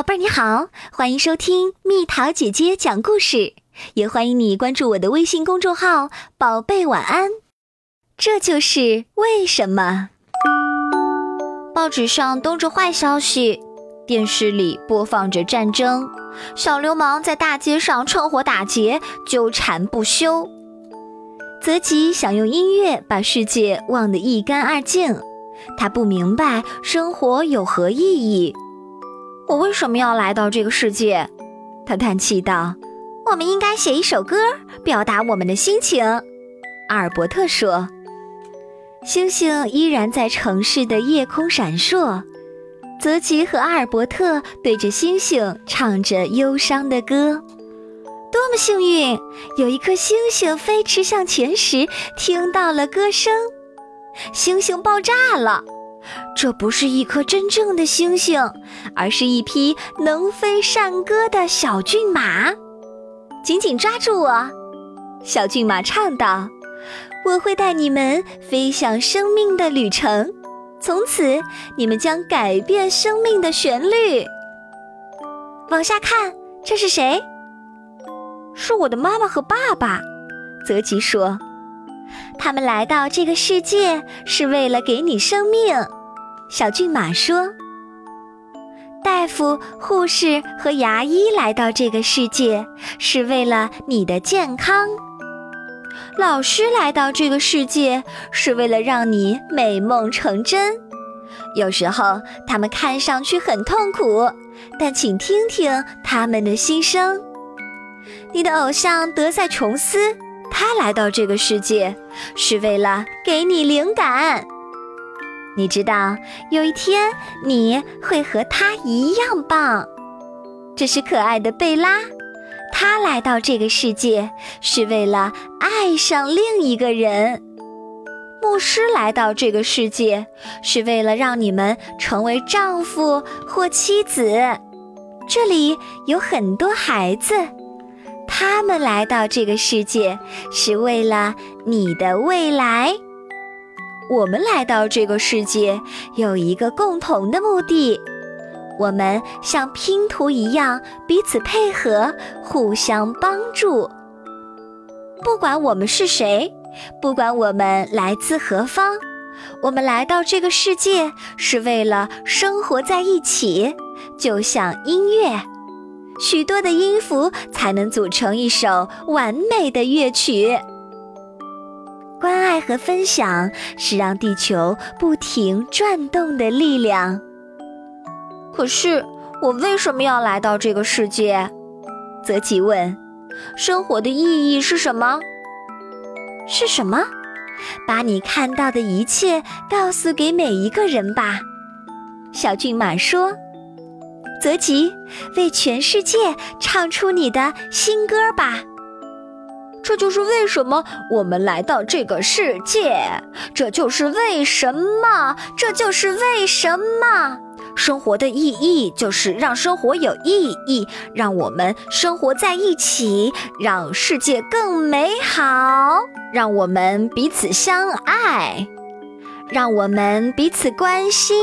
宝贝儿你好，欢迎收听蜜桃姐姐讲故事，也欢迎你关注我的微信公众号“宝贝晚安”。这就是为什么。报纸上登着坏消息，电视里播放着战争，小流氓在大街上趁火打劫，纠缠不休。泽吉想用音乐把世界忘得一干二净，他不明白生活有何意义。我为什么要来到这个世界？他叹气道：“我们应该写一首歌，表达我们的心情。”阿尔伯特说：“星星依然在城市的夜空闪烁。”泽吉和阿尔伯特对着星星唱着忧伤的歌。多么幸运！有一颗星星飞驰向前时听到了歌声，星星爆炸了。这不是一颗真正的星星，而是一匹能飞善歌的小骏马。紧紧抓住我，小骏马唱道：“我会带你们飞向生命的旅程，从此你们将改变生命的旋律。”往下看，这是谁？是我的妈妈和爸爸。泽吉说。他们来到这个世界是为了给你生命，小骏马说。大夫、护士和牙医来到这个世界是为了你的健康，老师来到这个世界是为了让你美梦成真。有时候他们看上去很痛苦，但请听听他们的心声。你的偶像德赛琼斯。他来到这个世界是为了给你灵感。你知道有一天你会和他一样棒。这是可爱的贝拉，她来到这个世界是为了爱上另一个人。牧师来到这个世界是为了让你们成为丈夫或妻子。这里有很多孩子。他们来到这个世界是为了你的未来。我们来到这个世界有一个共同的目的，我们像拼图一样彼此配合，互相帮助。不管我们是谁，不管我们来自何方，我们来到这个世界是为了生活在一起，就像音乐。许多的音符才能组成一首完美的乐曲。关爱和分享是让地球不停转动的力量。可是，我为什么要来到这个世界？泽吉问。生活的意义是什么？是什么？把你看到的一切告诉给每一个人吧。小骏马说。泽吉，为全世界唱出你的新歌吧！这就是为什么我们来到这个世界，这就是为什么，这就是为什么。生活的意义就是让生活有意义，让我们生活在一起，让世界更美好，让我们彼此相爱，让我们彼此关心。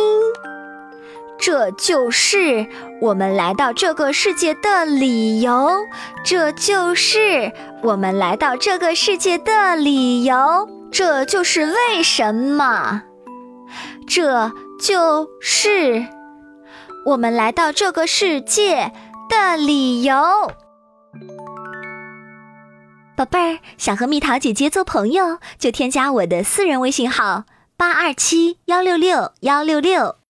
这就是我们来到这个世界的理由，这就是我们来到这个世界的理由，这就是为什么，这就是我们来到这个世界的理由。宝贝儿，想和蜜桃姐姐做朋友，就添加我的私人微信号八二七幺六六幺六六。